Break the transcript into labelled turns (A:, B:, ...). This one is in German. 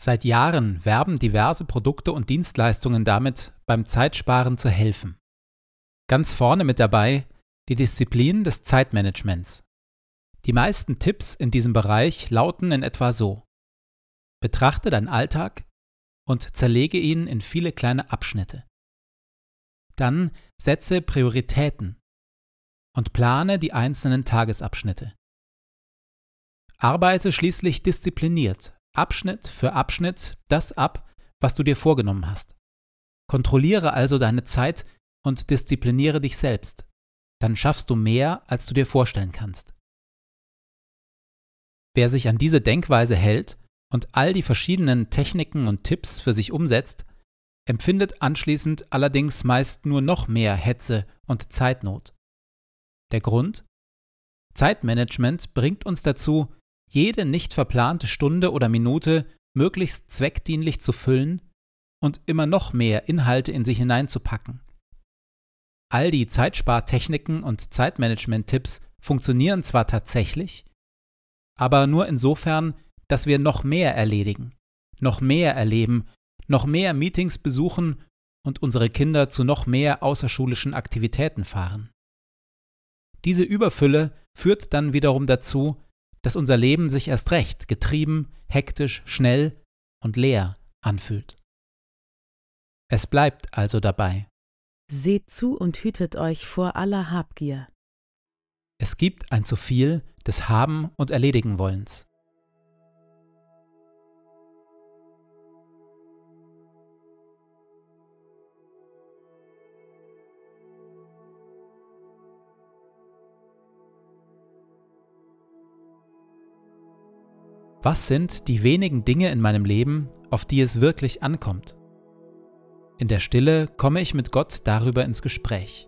A: Seit Jahren werben diverse Produkte und Dienstleistungen damit, beim Zeitsparen zu helfen. Ganz vorne mit dabei die Disziplin des Zeitmanagements. Die meisten Tipps in diesem Bereich lauten in etwa so. Betrachte deinen Alltag und zerlege ihn in viele kleine Abschnitte. Dann setze Prioritäten und plane die einzelnen Tagesabschnitte. Arbeite schließlich diszipliniert Abschnitt für Abschnitt das ab, was du dir vorgenommen hast. Kontrolliere also deine Zeit und diszipliniere dich selbst. Dann schaffst du mehr, als du dir vorstellen kannst. Wer sich an diese Denkweise hält und all die verschiedenen Techniken und Tipps für sich umsetzt, empfindet anschließend allerdings meist nur noch mehr Hetze und Zeitnot. Der Grund? Zeitmanagement bringt uns dazu, jede nicht verplante Stunde oder Minute möglichst zweckdienlich zu füllen und immer noch mehr Inhalte in sie hineinzupacken. All die Zeitspartechniken und Zeitmanagement-Tipps funktionieren zwar tatsächlich, aber nur insofern, dass wir noch mehr erledigen, noch mehr erleben, noch mehr Meetings besuchen und unsere Kinder zu noch mehr außerschulischen Aktivitäten fahren. Diese Überfülle führt dann wiederum dazu, dass unser Leben sich erst recht getrieben, hektisch, schnell und leer anfühlt. Es bleibt also dabei.
B: Seht zu und hütet euch vor aller Habgier.
A: Es gibt ein zu viel des Haben und Erledigen wollens. Was sind die wenigen Dinge in meinem Leben, auf die es wirklich ankommt? In der Stille komme ich mit Gott darüber ins Gespräch.